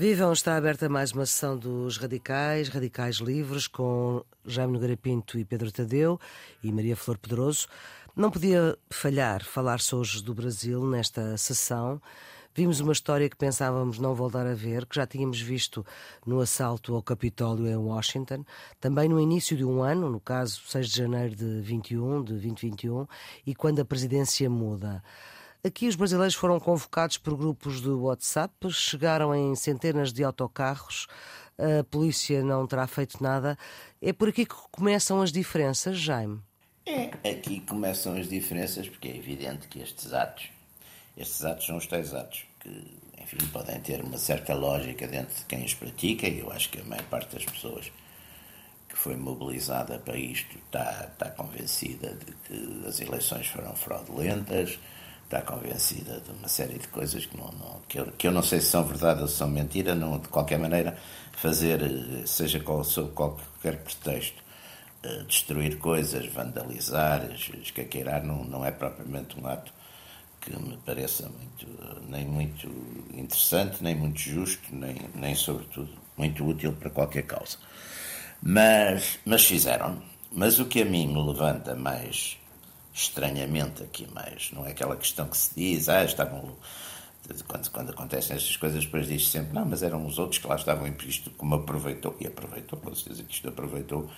Vivam, está aberta mais uma sessão dos Radicais, Radicais Livres, com Jaime Nogueira Pinto e Pedro Tadeu e Maria Flor Pedroso. Não podia falhar falar-se hoje do Brasil nesta sessão. Vimos uma história que pensávamos não voltar a ver, que já tínhamos visto no assalto ao Capitólio em Washington, também no início de um ano, no caso 6 de janeiro de 21, de 2021, e quando a presidência muda. Aqui os brasileiros foram convocados por grupos do WhatsApp, chegaram em centenas de autocarros, a polícia não terá feito nada. É por aqui que começam as diferenças, Jaime? É, aqui começam as diferenças, porque é evidente que estes atos, estes atos são os tais atos que, enfim, podem ter uma certa lógica dentro de quem os pratica, e eu acho que a maior parte das pessoas que foi mobilizada para isto está, está convencida de que as eleições foram fraudulentas, está convencida de uma série de coisas que, não, não, que, eu, que eu não sei se são verdade ou se são mentira, não, de qualquer maneira, fazer, eh, seja qual, sob qualquer pretexto, eh, destruir coisas, vandalizar, escaqueirar, não, não é propriamente um ato que me pareça muito, nem muito interessante, nem muito justo, nem, nem sobretudo muito útil para qualquer causa. Mas, mas fizeram. Mas o que a mim me levanta mais estranhamente aqui mais. Não é aquela questão que se diz, ah, estavam. Quando, quando acontecem estas coisas, depois diz -se sempre, não, mas eram os outros que lá estavam em isto, como aproveitou, e aproveitou, com certeza que isto aproveitou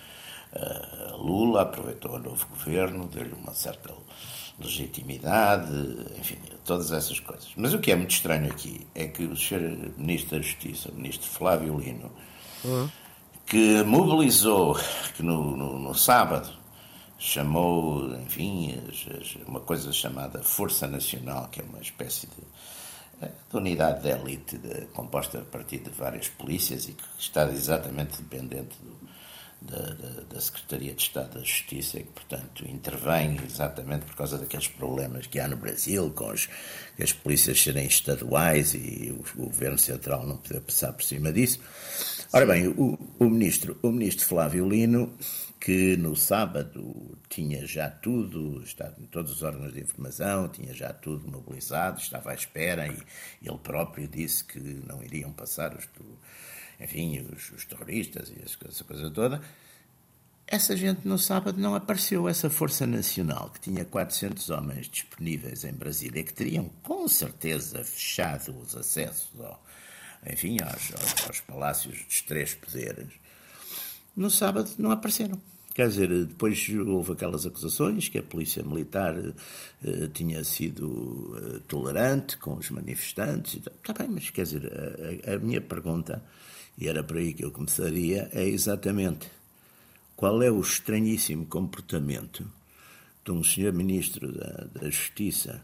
uh, Lula, aproveitou o novo governo, deu-lhe uma certa legitimidade, enfim, todas essas coisas. Mas o que é muito estranho aqui é que o Sr. Ministro da Justiça, o Ministro Flávio Lino, uhum. que mobilizou, que no, no, no sábado, chamou, enfim, uma coisa chamada Força Nacional, que é uma espécie de, eh, de unidade de elite de, composta a partir de várias polícias e que está exatamente dependente do, da, da, Secretaria de Estado da Justiça e que, portanto, intervém exatamente por causa daqueles problemas que há no Brasil, com as, as polícias serem estaduais e o Governo Central não poder passar por cima disso. Ora bem, o, o, ministro, o ministro Flávio Lino que no sábado tinha já tudo, estava em todos os órgãos de informação, tinha já tudo mobilizado, estava à espera e ele próprio disse que não iriam passar os, enfim, os, os terroristas e essa coisa toda. Essa gente no sábado não apareceu, essa Força Nacional, que tinha 400 homens disponíveis em Brasília, que teriam com certeza fechado os acessos ao, enfim, aos, aos, aos palácios dos três poderes, no sábado não apareceram. Quer dizer, depois houve aquelas acusações que a polícia militar uh, tinha sido uh, tolerante com os manifestantes. Está bem, mas quer dizer, a, a, minha pergunta, e era por aí que eu começaria, é exatamente qual é o estranhíssimo comportamento de um senhor ministro da, da Justiça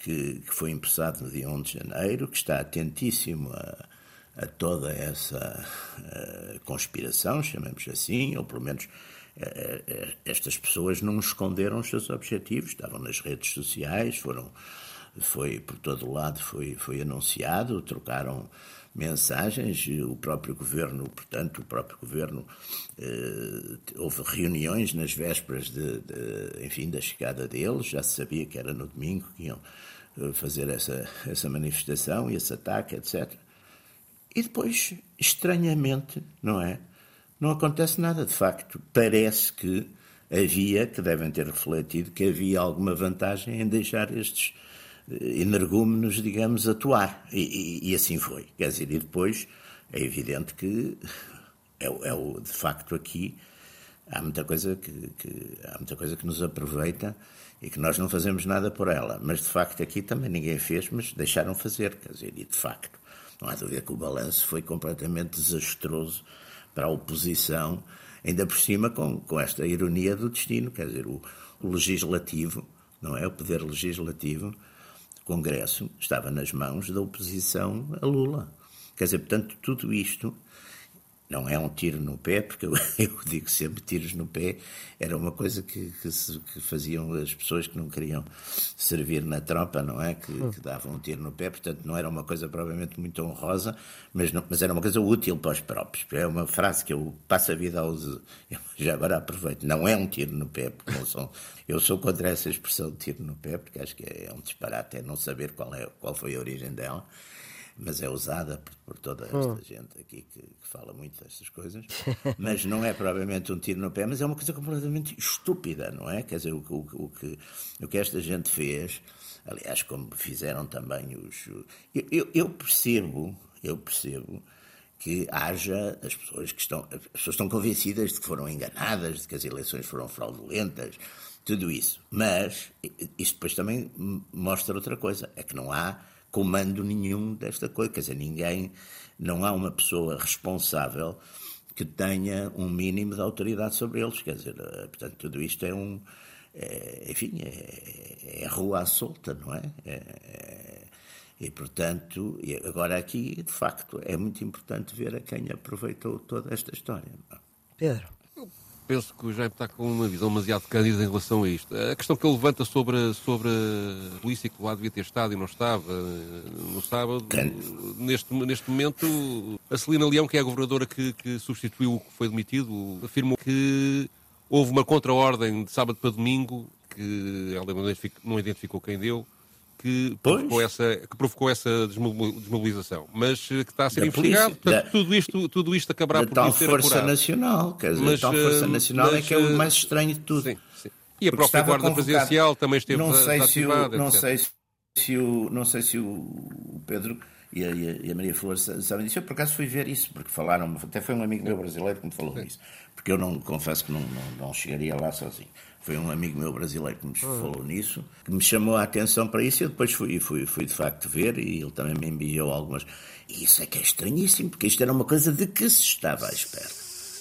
que, que, foi emprestado no dia 1 de janeiro, que está atentíssimo a, a toda essa uh, conspiração, chamemos assim, ou pelo menos eh, eh, estas pessoas não esconderam os seus objetivos, estavam nas redes sociais, foram, foi por todo o lado foi, foi anunciado, trocaram mensagens, o próprio governo, portanto, o próprio governo houve reuniões nas vésperas de, de, enfim, da chegada deles, já se sabia que era no domingo que iam fazer essa, essa manifestação e esse ataque, etc. E depois, estranhamente, não é? não acontece nada. De facto, parece que havia, que devem ter refletido, que havia alguma vantagem em deixar estes eh, energúmenos, digamos, atuar. E, e, e assim foi. Quer dizer, e depois é evidente que é, é o, de facto aqui há muita coisa que, que, há muita coisa que nos aproveita e que nós não fazemos nada por ela. Mas de facto aqui também ninguém fez, mas deixaram fazer, quer dizer, e de facto não há dúvida que o balanço foi completamente desastroso para a oposição, ainda por cima com, com esta ironia do destino, quer dizer, o, o legislativo, não é? O poder legislativo, o Congresso, estava nas mãos da oposição a Lula. Quer dizer, portanto, tudo isto não é um tiro no pé, porque eu, eu digo sempre tiros no pé era uma coisa que, que, se, que, faziam as pessoas que não queriam servir na tropa, não é? Que, hum. que, davam um tiro no pé, portanto não era uma coisa provavelmente muito honrosa, mas, não, mas era uma coisa útil para os próprios. É uma frase que eu passo a vida a usar, já agora aproveito, não é um tiro no pé, porque não são, eu sou contra essa expressão de tiro no pé, porque acho que é um disparate, é não saber qual, é, qual foi a origem dela. Mas é usada por, por toda esta hum. gente aqui que, que, fala muito destas coisas. mas não é provavelmente um tiro no pé, mas é uma coisa completamente estúpida, não é? Quer dizer, o, o, o que, o que esta gente fez, aliás, como fizeram também os. Eu, eu, eu percebo, eu percebo que haja as pessoas que estão, as pessoas estão convencidas de que foram enganadas, de que as eleições foram fraudulentas, tudo isso. Mas isto depois também mostra outra coisa, é que não há comando nenhum desta coisa, quer dizer, ninguém, não há uma pessoa responsável que tenha um mínimo de autoridade sobre eles, quer dizer, eh, portanto, tudo isto é um, é, enfim, é, é rua à solta, não é? é, é e, portanto, agora aqui, de facto, é muito importante ver a quem aproveitou toda esta história. Pedro penso que o Jaime está com uma visão demasiado cândida em relação a isto. A questão que ele levanta sobre, sobre a polícia que lá devia ter estado e não estava no sábado, neste, neste momento, a Celina Leão, que é a governadora que, que substituiu o que foi demitido, afirmou que houve uma contra-ordem de sábado para domingo, que ela não identificou quem deu, que provocou, essa, que provocou essa desmobilização, mas eh, que está a ser da investigado. Polícia, Portanto, da, tudo, isto, tudo isto acabará por tal ser Força apurado. Nacional, quer dizer, mas, tal Força eh, Nacional mas, é que é o eh, mais estranho de tudo. Sim, sim. E a própria Guarda Presidencial também esteve não sei se o, não sei se o Não sei se o Pedro e a, e a Maria Flor sabem disso. Eu, por acaso, fui ver isso, porque falaram até foi um amigo meu brasileiro que me falou isso, porque eu não confesso que não, não, não chegaria lá sozinho. Foi um amigo meu brasileiro que me ah. falou nisso, que me chamou a atenção para isso e eu depois fui, fui, fui de facto ver e ele também me enviou algumas. E isso é que é estranhíssimo, porque isto era uma coisa de que se estava à espera.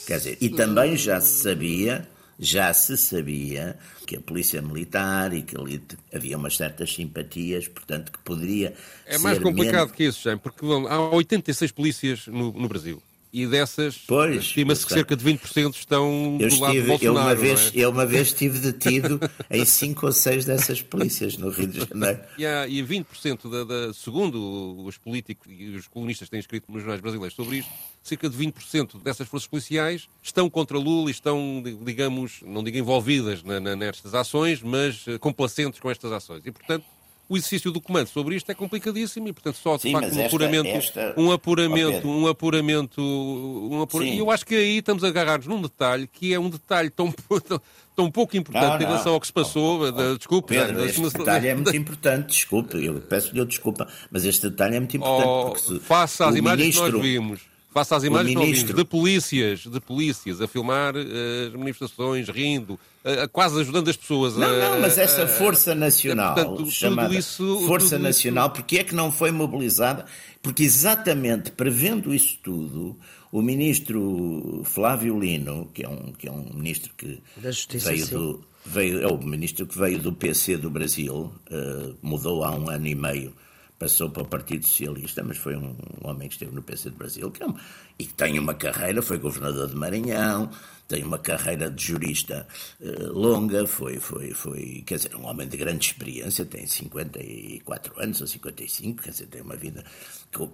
Quer dizer, e também já se sabia, já se sabia que a polícia militar e que ali havia umas certas simpatias, portanto, que poderia. É mais complicado menos... que isso, Jaime, porque há 86 polícias no, no Brasil e dessas estima-se que cerca de 20% estão eu do estive, lado de Bolsonaro. Eu uma, vez, é? eu uma vez estive detido em 5 ou 6 dessas polícias no Rio de Janeiro. E, há, e 20% da, da, segundo os políticos e os colunistas têm escrito nos jornais brasileiros sobre isto, cerca de 20% dessas forças policiais estão contra Lula e estão, digamos, não digo envolvidas na, na, nestas ações, mas eh, complacentes com estas ações. E, portanto, o exercício do comando sobre isto é complicadíssimo e, portanto, só de Sim, facto um, apuramento, esta... um apuramento, um apuramento, um apuramento, e eu acho que aí estamos agarrados num detalhe que é um detalhe tão, tão, pouco importante não, não. em relação ao que se passou. Oh, oh, desculpe, Pedro, este detalhe é muito importante, desculpe, eu peço-lhe desculpa, mas este detalhe é muito importante. Oh, porque se, face às imagens ministro... que nós vimos Faça as imagens ministro... de polícias, de polícias a filmar uh, as manifestações, rindo, uh, quase ajudando as pessoas. Não, a, não, mas essa Força Nacional, portanto, chamada isso, Força Nacional, isso... porque é que não foi mobilizada? Porque exatamente prevendo isso tudo, o ministro Flávio Lino, que é um, que é um ministro que Justiça, veio do, veio, é o ministro que veio do PC do Brasil, uh, mudou há um ano e meio passou para o Partido Socialista, mas foi um, homem que esteve no PC do Brasil que é um, e que tem uma carreira, foi governador de Maranhão, tem uma carreira de jurista uh, longa, foi, foi, foi, quer dizer, um homem de grande experiência, tem 54 anos ou 55, quer dizer, tem uma vida.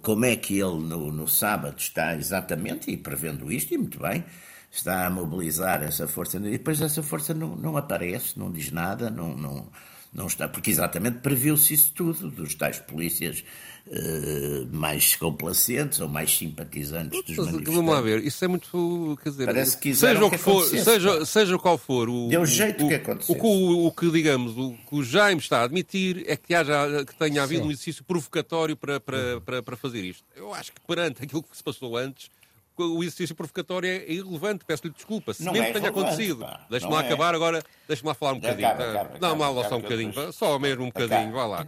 Como é que ele no, no sábado está exatamente, e prevendo isto, e muito bem, está a mobilizar essa força, e depois essa força não, não aparece, não diz nada, não, não não está, porque exatamente previu-se isso tudo, dos tais polícias uh, mais complacentes ou mais simpatizantes dos manifestantes. Vamos lá ver, isso é muito, quer dizer, Parece que seja o que, for, seja, seja qual for o, Deu jeito o, que aconteceu. O, o, o, que, digamos, o que o Jaime está a admitir é que, haja, que tenha havido Sim. um exercício provocatório para, para, para, para fazer isto. Eu acho que perante aquilo que se passou antes, o exercício provocatório é irrelevante, peço-lhe desculpa, se não mesmo é tenha acontecido. Deixe-me lá é. acabar agora, deixe-me lá falar um bocadinho. Acaba, acaba, Dá mal só um bocadinho, só mesmo um bocadinho, vá lá.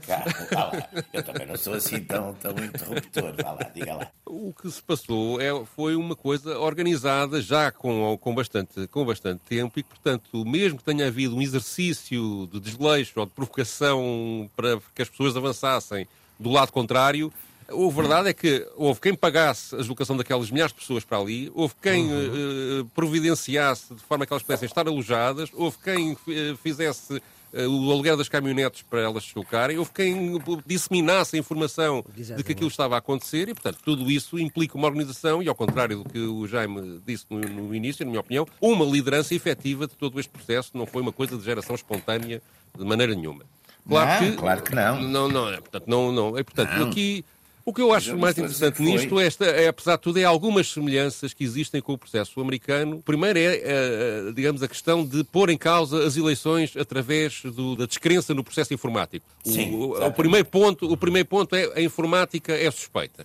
vá lá. Eu também não sou assim tão, tão interruptor, vá lá, diga lá. O que se passou é, foi uma coisa organizada já com, com, bastante, com bastante tempo e, portanto, mesmo que tenha havido um exercício de desleixo ou de provocação para que as pessoas avançassem do lado contrário, a verdade é que houve quem pagasse a deslocação daquelas milhares de pessoas para ali, houve quem uhum. uh, providenciasse de forma que elas pudessem estar alojadas, houve quem uh, fizesse uh, o aluguer das caminhonetes para elas deslocarem, houve quem disseminasse a informação Exatamente. de que aquilo estava a acontecer e, portanto, tudo isso implica uma organização e, ao contrário do que o Jaime disse no, no início, na minha opinião, uma liderança efetiva de todo este processo, não foi uma coisa de geração espontânea de maneira nenhuma. Claro, não, que, claro que não. Não, não, é, portanto, não, não, é, portanto, não. aqui O que eu acho mais interessante nisto esta, é, apesar de tudo, é algumas semelhanças que existem com o processo americano. Primeiro é, é digamos, a questão de pôr em causa as eleições através do, da descrença no processo informático. Sim, o, o, primeiro ponto, o primeiro ponto é a informática é suspeita.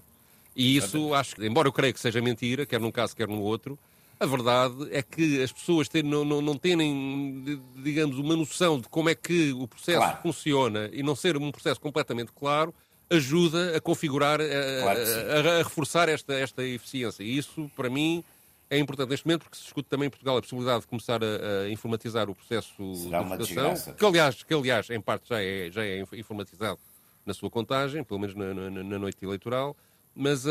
E isso, acho que, embora eu creia que seja mentira, quer num caso, quer no outro, a verdade é que as pessoas têm, não, não, não têm, digamos, uma noção de como é que o processo claro. funciona e não ser um processo completamente claro, ajuda a configurar, a, claro a, a, reforçar esta, esta eficiência. E isso, para mim, é importante neste momento, porque se discute também em Portugal a possibilidade de começar a, a informatizar o processo Será de votação, que aliás, que aliás, em parte já é, já é informatizado na sua contagem, pelo menos na, na, na noite eleitoral mas, uh,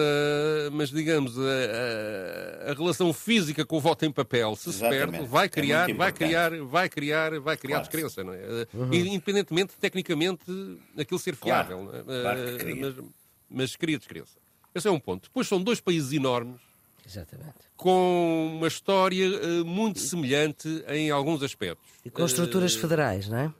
mas digamos, a, a, relação física com o voto em papel, se Exatamente. se perde, vai é criar, é vai criar, vai criar, vai criar claro. descrença, não é? Uhum. Independentemente, tecnicamente, aquilo ser fiável, claro. É? Claro cria. Mas, mas cria descrença. Esse é um ponto. Depois são dois países enormes, Exatamente. com uma história uh, muito semelhante em alguns aspectos. E com estruturas uh, federais, não é?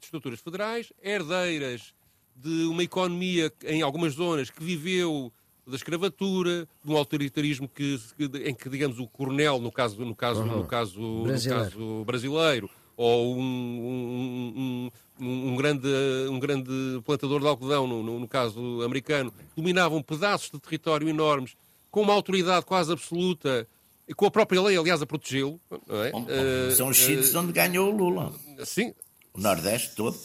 estruturas federais, herdeiras de uma economia em algumas zonas que viveu da escravatura, de um autoritarismo que, em que, digamos, o coronel, no caso, no caso, uhum. no caso, brasileiro. no caso brasileiro, ou um, um, um, um, grande, um grande plantador de algodão, no, no, no caso americano, dominavam pedaços de território enormes, com uma autoridade quase absoluta, e com a própria lei, aliás, a protegê-lo. É? São os sítios uh, onde ganhou o Lula. Sim. O Nordeste todo.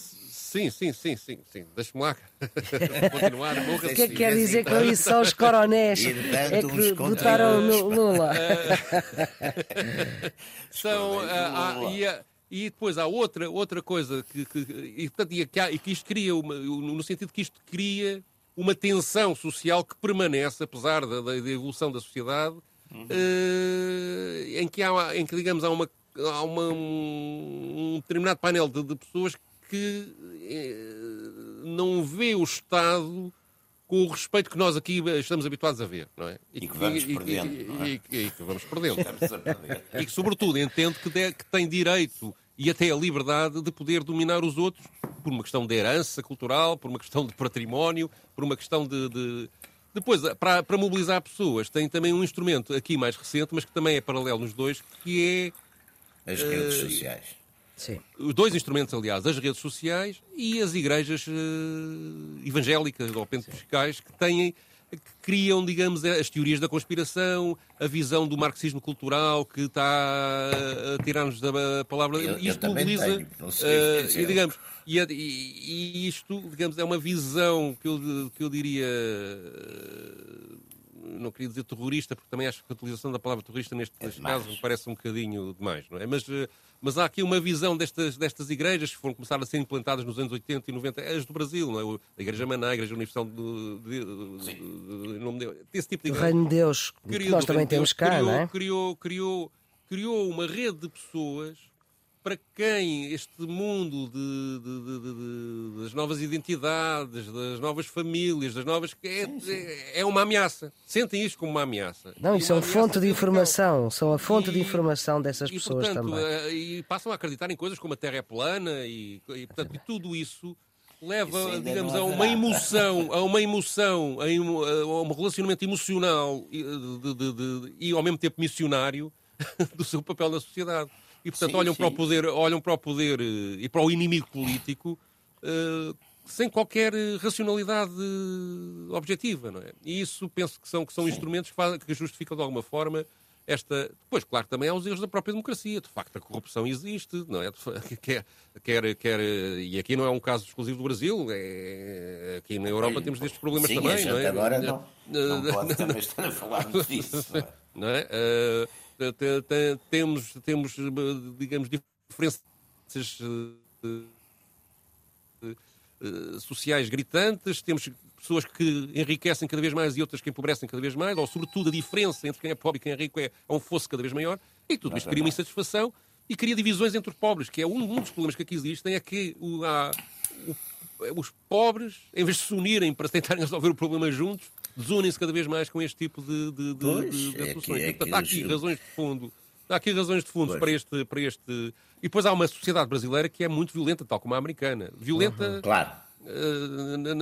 Sim, sim, sim, sim, sim. Deixa-me lá continuar. O que é que quer dizer com isso? São os coronéis é que votaram no Lula. São, uh, uh, e, uh, e, depois há outra, outra coisa que, que, e, portanto, e, que, e que isto cria, uma, no sentido que isto cria uma tensão social que permanece, apesar da, da evolução da sociedade, uhum. Eh, em, que há, em que, digamos, há uma há uma, um determinado painel de, de pessoas que eh, não vê o Estado com o respeito que nós aqui estamos habituados a ver, não é? E, e que vamos perdendo. E, e, e, que vamos perdendo. e que, sobretudo, entende que, de, que tem direito e até a liberdade de poder dominar os outros por uma questão de herança cultural, por uma questão de património, por uma questão de. de... Depois, para, para mobilizar pessoas, tem também um instrumento aqui mais recente, mas que também é paralelo nos dois, que é. As redes uh, sociais Sim. Os dois instrumentos, aliás, as redes sociais e as igrejas uh, evangélicas ou pentecostais que têm que criam, digamos, as teorias da conspiração, a visão do marxismo cultural que está a tirar-nos da palavra. Eu, isto eu mobiliza. Tenho, uh, e, digamos, e, e, e, isto, digamos, é uma visão que eu, que eu diria. Uh, não queria dizer terrorista, porque também acho que a utilização da palavra terrorista neste, é neste caso me parece um bocadinho demais, não é? Mas mas há aqui uma visão destas, destas igrejas que foram começar a ser implantadas nos anos 80 e 90, as do Brasil, não é? a Igreja Maná, a Igreja Universal de, de, de, de, desse tipo de igreja. O Reino de Deus, que nós também temos cá, criou, não é? Criou, criou, criou uma rede de pessoas para quem este mundo de, de, de, das novas identidades, das novas famílias, das novas. É, é, é uma ameaça. Sentem isto como uma ameaça. Não, e são fonte de informação, são a fonte e, de informação dessas e, pessoas portanto, também. Eh, e passam a acreditar em coisas como a Terra é plana e, e portanto, e tudo isso leva, digamos, a uma emoção, a uma emoção, a um relacionamento emocional e, de, de, de, e ao mesmo tempo missionário do seu papel na sociedade e portanto sim, olham sim. para o poder, olham para o poder eh, e para o inimigo político uh, sem qualquer racionalidade objetiva, não é? E isso penso que são que são instrumentos que, que justificam de alguma forma esta. Pois, claro também há os erros da própria democracia. De facto, a corrupção existe, não é? Quer, quer, quer, e aqui não é um caso exclusivo do Brasil, é, aqui na Europa temos destes problemas Sim, também, não é? Agora não, não pode também estar a falar disso. Não é? Não é? Uh, temos, temos digamos, diferenças eh, eh, sociais gritantes, temos pessoas que enriquecem cada vez mais e outras que empobrecem cada vez mais, ou sobretudo a diferença entre quem é pobre e quem é rico é, é um fosso cada vez maior, e tudo isto cria uma insatisfação e cria divisões entre os pobres, que é um, um dos problemas que aqui existem, é que o, há, o, os pobres, em vez de se unirem para tentarem resolver o problema juntos, desunem-se cada vez mais com este tipo de, de, de, pois, de, de soluções. É há aqui razões de fundo. Há aqui razões de fundo para este, para este. E depois há uma sociedade brasileira que é muito violenta, tal como a americana. Violenta. Uhum. Claro.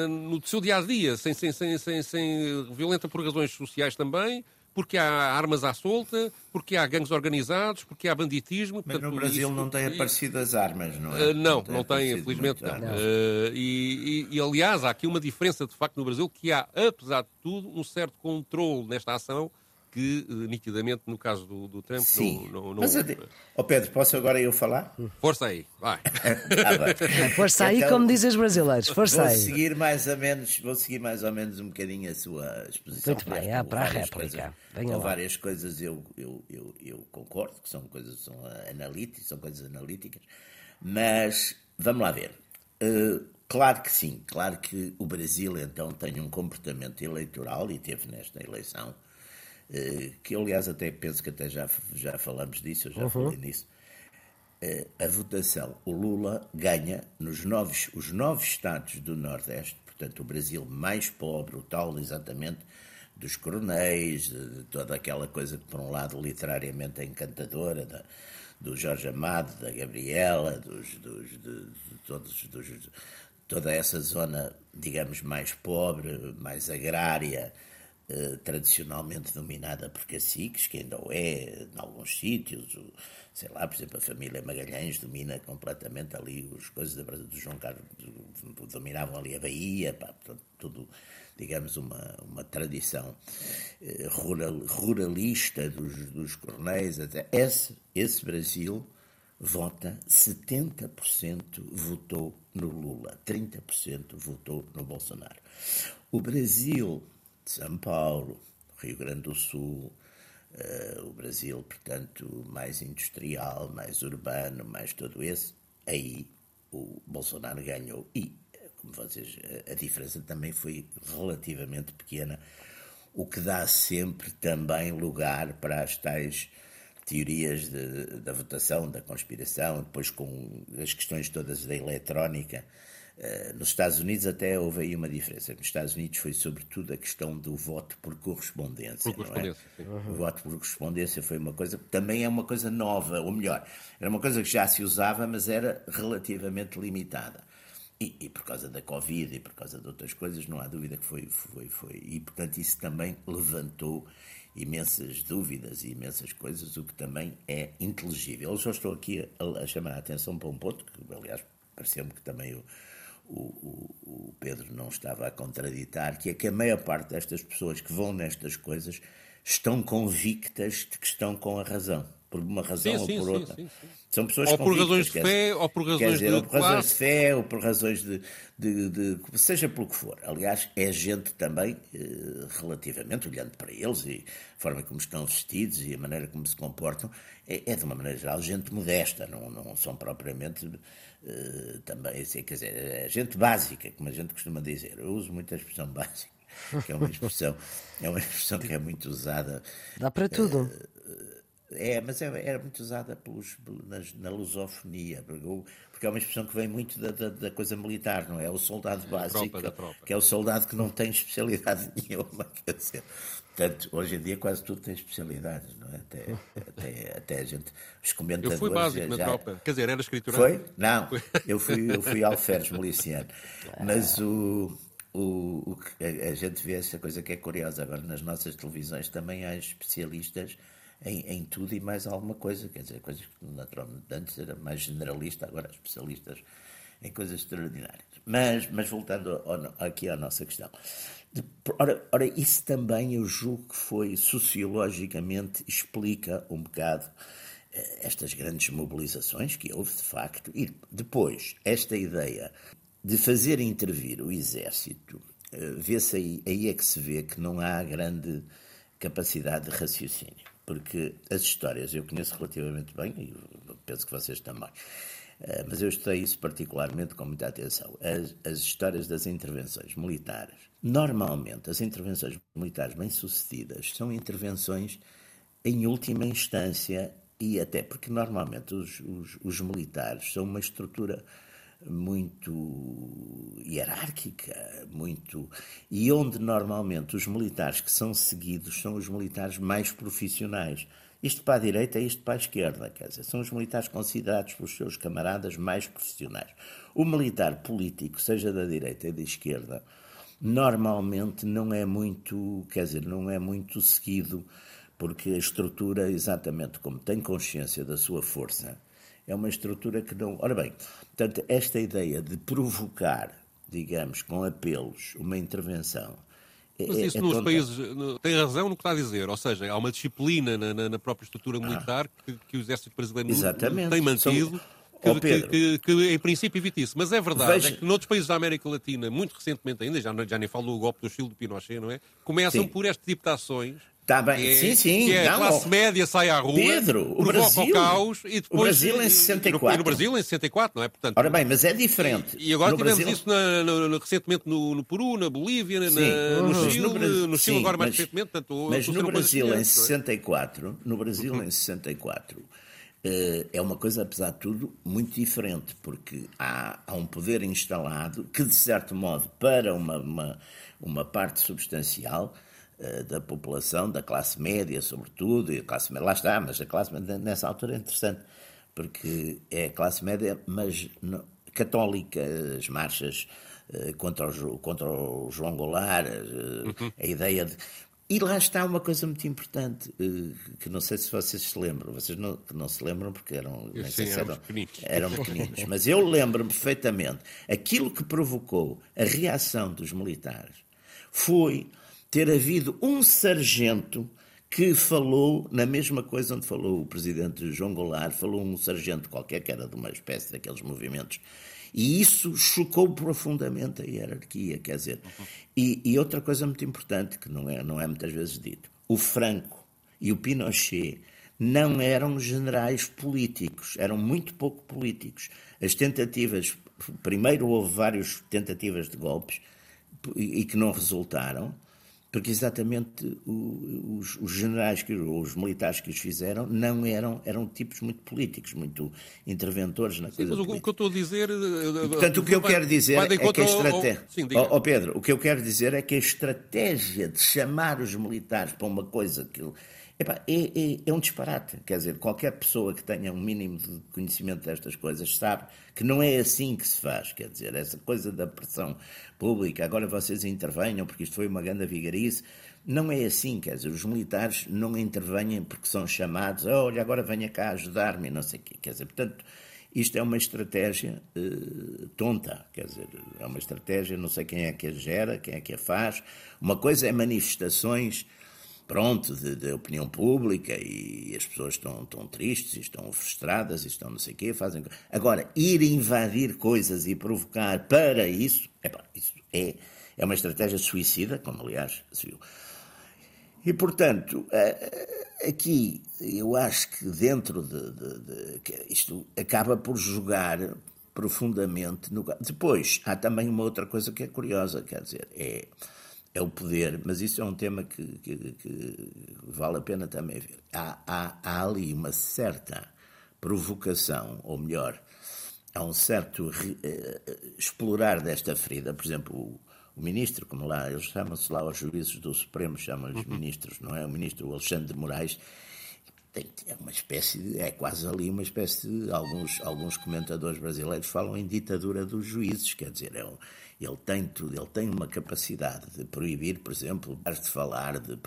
no seu dia a dia, sem, sem, sem, sem, sem violenta por razões sociais também, porque há armas à solta, porque há gangues organizados, porque há banditismo. Mas portanto, no Brasil isso, não tem aparecido as armas, não é? Uh, não, não tem, não tem infelizmente não. Uh, e, e, e, aliás, há aqui uma diferença de facto no Brasil, que há, apesar de tudo, um certo controle nesta ação que, eh, nitidamente, no caso do, do Trump, Sim. não... não, não... Mas, oh Pedro, posso agora eu falar? Força aí, vai. ah, Força aí, então, como dizem os brasileiros, força vou aí. Seguir mais ou menos, vou seguir mais ou menos um bocadinho a sua exposição. Muito bem, é para a réplica. Coisas, com várias coisas eu, eu, eu, eu, concordo, que são coisas são analíticas, são coisas analíticas, mas vamos lá ver. Uh, Claro que sim, claro que o Brasil então tem um comportamento eleitoral e teve nesta eleição que aliás até penso que até já, já falamos disso, eu já uhum. falei nisso, eh, a votação, o Lula ganha nos novos, os nove estados do Nordeste, portanto o Brasil mais pobre, o tal exatamente dos coronéis, de toda aquela coisa que por um lado literariamente é encantadora, da, do Jorge Amado, da Gabriela, dos, dos, de, de todos, dos, toda essa zona, digamos, mais pobre, mais agrária, eh, tradicionalmente dominada por caciques, que ainda o é em alguns sítios, sei lá, por exemplo, a família Magalhães domina completamente ali as coisas do João Carlos, dominavam ali a Bahia, pá, tudo, digamos, uma, uma tradição eh, rural, ruralista dos, dos coronéis. Até. Esse, esse Brasil vota, 70% votou no Lula, 30% votou no Bolsonaro. O Brasil são Paulo, Rio Grande do Sul, uh, o Brasil, portanto, mais industrial, mais urbano, mais todo esse, aí o Bolsonaro ganhou. E, como vocês, a diferença também foi relativamente pequena, o que dá sempre também lugar para as tais teorias de, da votação, da conspiração, depois com as questões todas da eletrónica eh, nos Estados Unidos até houve aí uma diferença. Nos Estados Unidos foi sobretudo a questão do voto por correspondência. Por correspondência, é? uhum. O voto por correspondência foi uma coisa, também é uma coisa nova, ou melhor, era uma coisa que já se usava, mas era relativamente limitada. E, e, por causa da Covid e por causa de outras coisas, não há dúvida que foi, foi, foi. E, portanto, isso também levantou imensas dúvidas e imensas coisas, o que também é inteligível. Eu só estou aqui a, a chamar a atenção para um ponto, que, aliás, pareceu-me que também o, o, o, o, Pedro não estava a contraditar, que é que a maior parte destas pessoas que vão nestas coisas estão convictas de que estão com a razão, por uma razão sim, ou sim, por sim, outra. São pessoas ou por razões de fé, ou por razões dizer, de ou por razões de fé, ou por razões de, de, de, seja pelo que for. Aliás, é gente também, eh, relativamente, olhando para eles e a forma como estão vestidos e a maneira como se comportam, é, é de uma maneira geral gente modesta, não, não são propriamente uh, também, assim, quer dizer, é gente básica, como a gente costuma dizer. Eu uso muito a expressão básica, que é uma expressão, é uma expressão que é muito usada. Dá para tudo. Uh, é, mas é, era muito usada pelos, na, na lusofonia, porque é uma expressão que vem muito da, da, da coisa militar, não é? O soldado básico, que é o soldado que não tem especialidade nenhuma, quer dizer, Portanto, hoje em dia quase tudo tem especialidades, não é? Até, até, até a gente. Os comentadores. Eu fui básico já... na tropa. Quer dizer, era escritura. Foi? Não, eu fui, eu fui alferes miliciano. Mas o. O, o, a, a gente vê essa coisa que é curiosa. Agora, nas nossas televisões também há especialistas em, em, tudo e mais alguma coisa. Quer dizer, coisas que naturalmente antes era mais generalista, agora especialistas em coisas extraordinárias. Mas, mas voltando ao, aqui à nossa questão. Ora, ora, isso também eu julgo que foi sociologicamente explica um bocado eh, estas grandes mobilizações que houve de facto e depois esta ideia de fazer intervir o exército eh, vê-se aí, aí é que se vê que não há grande capacidade de raciocínio porque as histórias eu conheço relativamente bem e penso que vocês também. Eh, mas eu estudei isso particularmente com muita atenção. As, as histórias das intervenções militares. Normalmente, as intervenções militares bem-sucedidas são intervenções em última instância e até porque normalmente os, os, os, militares são uma estrutura muito hierárquica, muito e onde normalmente os militares que são seguidos são os militares mais profissionais Isto para a direita isto para a esquerda, quer dizer, são os militares considerados pelos seus camaradas mais profissionais. O militar político, seja da direita ou da esquerda, normalmente não é muito, quer dizer, não é muito seguido, porque a estrutura, exatamente como tem consciência da sua força, é uma estrutura que não. Ora bem, portanto, esta ideia de provocar, digamos, com apelos, uma intervenção. É, Mas isso é, é nos tonta. países tem razão no que está a dizer, ou seja, há uma disciplina na, na, na própria estrutura militar ah. que, que, o exército brasileiro Exatamente. tem mantido. São que, que, que, que, em princípio evite isso. Mas é verdade Veja... é que noutros países da América Latina, muito recentemente ainda, já, já nem falo do golpe do Chile do Pinochet, não é? Começam Sim. por este tipo de ações Está bem, é, sim, sim. Que é a classe média sai à rua, Pedro, o Brasil, o caos e depois... O Brasil em 64. E no, Brasil em 64, não é? Portanto, Ora bem, mas é diferente. E, e agora no tivemos Brasil... isso na, na, recentemente no, no, Peru, na Bolívia, na, no Chile, no, Brasil, no Chile sim, agora mais mas, recentemente. Portanto, mas no Brasil em 64, é? no Brasil uhum. em 64, eh, é uma coisa, apesar de tudo, muito diferente, porque há, há um poder instalado que, de certo modo, para uma, uma, uma parte substancial da população, da classe média, sobretudo, e a classe média, lá está, mas a classe média nessa altura é interessante, porque é a classe média, mas não, católica, as marchas uh, contra, o, contra o João Goulart, uh, uhum. a ideia de. E lá está uma coisa muito importante, que não sei se vocês se lembram, vocês não, não se lembram porque eram, nem Sim, eram, pequeninos. eram pequeninos, mas eu lembro-me perfeitamente, aquilo que provocou a reação dos militares foi ter havido um sargento que falou na mesma coisa onde falou o presidente João Goulart, falou um sargento qualquer que era de uma espécie daqueles movimentos. E isso chocou profundamente a hierarquia, quer dizer. E, e, outra coisa muito importante, que não é, não é muitas vezes dito, o Franco e o Pinochet não eram generais políticos, eram muito pouco políticos. As tentativas, primeiro houve várias tentativas de golpes e que não resultaram, porque exatamente os, os, generais, que, os militares que os fizeram, não eram, eram tipos muito políticos, muito interventores na Sim, coisa mas o, o que eu estou a dizer... E, portanto, o que eu vai, quero dizer é que a estratégia... Oh, oh, Pedro, o que eu quero dizer é que a estratégia de chamar os militares para uma coisa que Epá, é, é, é, um disparate. Quer dizer, qualquer pessoa que tenha um mínimo de conhecimento destas coisas sabe que não é assim que se faz. Quer dizer, essa coisa da pressão pública, agora vocês intervenham porque isto foi uma grande vigarice. Não é assim, quer dizer, os militares não intervenham porque são chamados, olha, agora venha cá ajudar-me, não sei o quê. Quer dizer, portanto, isto é uma estratégia uh, tonta, quer dizer, é uma estratégia, não sei quem é que a gera, quem é que a faz. Uma coisa é manifestações pronto, de, de, opinião pública e as pessoas estão, estão tristes, estão frustradas, estão não sei o quê, fazem... Agora, ir invadir coisas e provocar para isso, isso é, é uma estratégia suicida, como aliás se viu. E, portanto, aqui eu acho que dentro de, de, de isto acaba por jogar profundamente no... Depois, há também uma outra coisa que é curiosa, quer dizer, é é o poder, mas isso é um tema que, que, que vale a pena também ver. Há, há, há, ali uma certa provocação, ou melhor, há um certo uh, explorar desta ferida. Por exemplo, o, o ministro, como lá, eles chamam-se lá os juízes do Supremo, chamam-lhes uhum. ministros, não é? O ministro Alexandre de Moraes tem, é uma espécie de, é quase ali uma espécie de, alguns, alguns comentadores brasileiros falam em ditadura dos juízes, quer dizer, é um, ele tem tudo, ele tem uma capacidade de proibir, por exemplo, de falar, de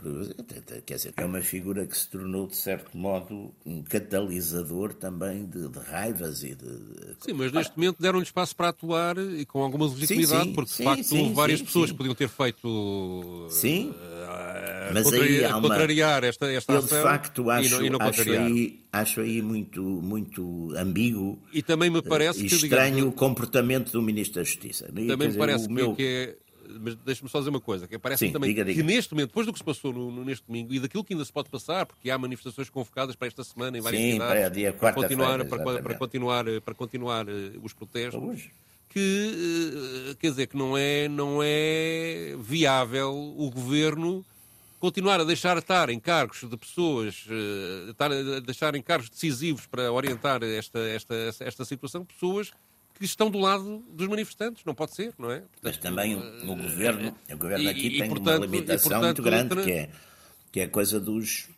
quer dizer, é uma figura que se tornou, de certo modo, um catalisador também de, de raivas e de. Sim, mas neste momento deram-lhe espaço para atuar e com alguma legitimidade, sim, sim, porque de sim, facto várias pessoas podiam ter feito. Sim. Uh, mas aí há uma... contrariar esta, esta eu, ação. de facto, acho, e não, e não acho aí acho aí muito, muito ambíguo. E também me parece que. Estranho digamos, o comportamento do Ministro da Justiça. Também me parece que, meu... que é. Mas deixe-me só dizer uma coisa, que parece também diga, diga. que neste momento, depois do que se passou no, no, neste domingo e daquilo que ainda se pode passar, porque há manifestações convocadas para esta semana em várias Sim, cidades para, para, continuar, para, para, continuar, para continuar os protestos, que uh, quer dizer que não é, não é viável o governo continuar a deixar estar em cargos de pessoas, uh, estar a deixar em cargos decisivos para orientar esta, esta, esta situação, pessoas que estão do lado dos manifestantes. Não pode ser, não é? Portanto, Mas também o, o governo, o governo aqui e, tem e, portanto, uma limitação portanto, muito grande, que é, que é a coisa dos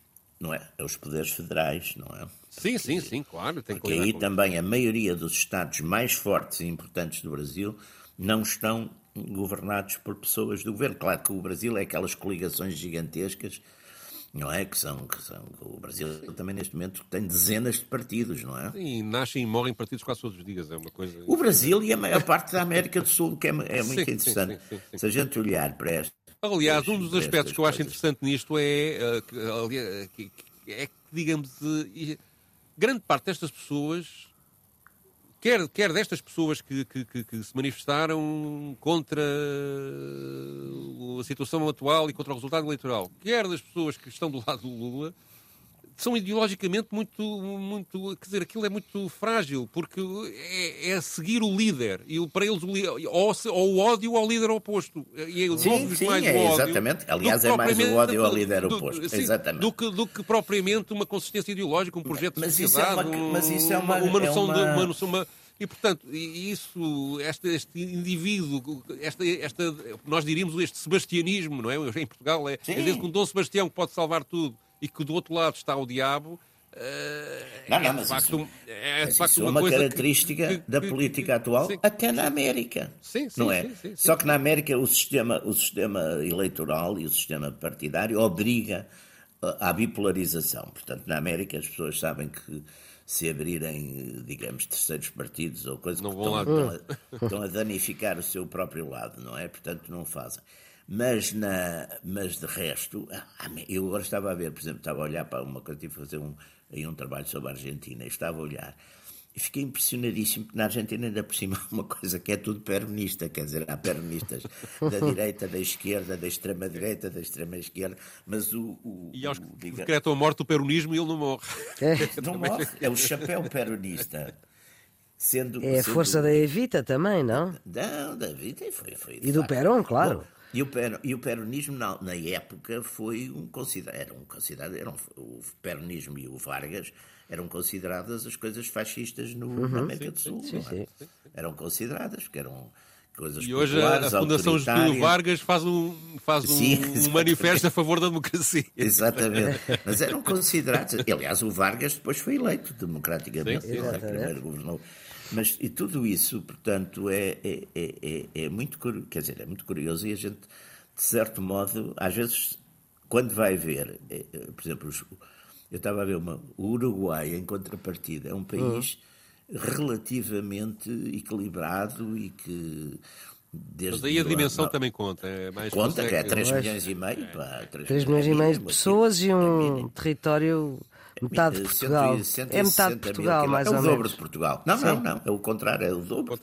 não é? É os poderes federais, não é? Sim, sim, sim, claro. Tem Porque aí também a maioria dos Estados mais fortes e importantes do Brasil não estão governados por pessoas do governo. Claro que o Brasil é aquelas coligações gigantescas, não é? Que são, que são o Brasil também neste momento tem dezenas de partidos, não é? Sim, nascem e morrem partidos quase todos os dias, é uma coisa. O Brasil e a maior parte da América do Sul, que é, é muito sim, interessante. Sim, sim, Se a gente olhar para esta. Aliás, um dos aspectos que eu acho interessante nisto é, é que, é que digamos, grande parte destas pessoas quer, quer destas pessoas que, que, que, que, se manifestaram contra a situação atual e contra o resultado eleitoral, quer das pessoas que estão do lado do Lula, são ideologicamente muito, muito, quer dizer, aquilo é muito frágil, porque é, é seguir o líder, e para eles o, ou, ou o ódio ao líder oposto. E é sim, sim, mais é, ódio exatamente. Aliás, é mais o ódio ao líder do, oposto. Sim, exatamente. Do que, do que propriamente uma consistência ideológica, um projeto mas de sociedade, isso é uma, mas isso é uma, uma, noção é uma... de... Uma noção, uma, e, portanto, isso, este, este indivíduo, esta, esta, nós diríamos este sebastianismo, não é? Em Portugal é, é desde um Dom Sebastião que pode salvar tudo e que do outro lado está o diabo. Uh, não, não, é mas facto, isso, é mas facto isso uma, uma característica que, que, da política atual, sim. até na América. Sim, sim, não é? Só que na América o sistema, o sistema eleitoral e o sistema partidário obriga à bipolarização. Portanto, na América as pessoas sabem que se abrirem, digamos, terceiros partidos ou coisas que estão, estão, a, estão a danificar o seu próprio lado, não é? Portanto, não fazem. Mas, na, mas de resto, ah, eu agora estava a ver, por exemplo, estava a olhar para uma coisa, tive a fazer um, aí um trabalho sobre a Argentina, e estava a olhar, e fiquei impressionadíssimo, porque na Argentina ainda por cima há uma coisa que é tudo peronista, quer dizer, há peronistas da direita, da esquerda, da extrema-direita, da extrema-esquerda, mas o... o e aos que diga... decretam a morte do peronismo e ele não morre. É. Não morre, é o chapéu peronista. Sendo, é a sendo... força da Evita também, não? Não, da Evita foi... foi e do Perón, claro. Bom, e o, e o peronismo, na, na, época, foi um considerado, era um considerado, eram, o peronismo e o Vargas eram consideradas as coisas fascistas no, uhum, na América sim, do Sul. Sim, sim, sim, Eram consideradas, porque eram coisas E hoje a Fundação Getúlio Vargas faz um, faz um, um manifesto a favor da democracia. Exatamente. Mas eram considerados. Aliás, o Vargas depois foi eleito democraticamente. Sim, sim, primeiro governou mas e tudo isso, portanto, é, é, é, é, muito curioso, quer dizer, é muito curioso e a gente, de certo modo, às vezes, quando vai ver, é, é, por exemplo, eu estava a ver uma, o Uruguai, em contrapartida, é um país uhum. relativamente equilibrado e que Desde Mas aí a dimensão não, também conta. É mais conta, que é 3 milhões e meio. Pá, 3, 3 milhões e meio de pessoas e um território Metade de Portugal. é metade de Portugal, mais ou menos. É o dobro de Portugal. Não, sim. não, não. É o contrário, é o dobro.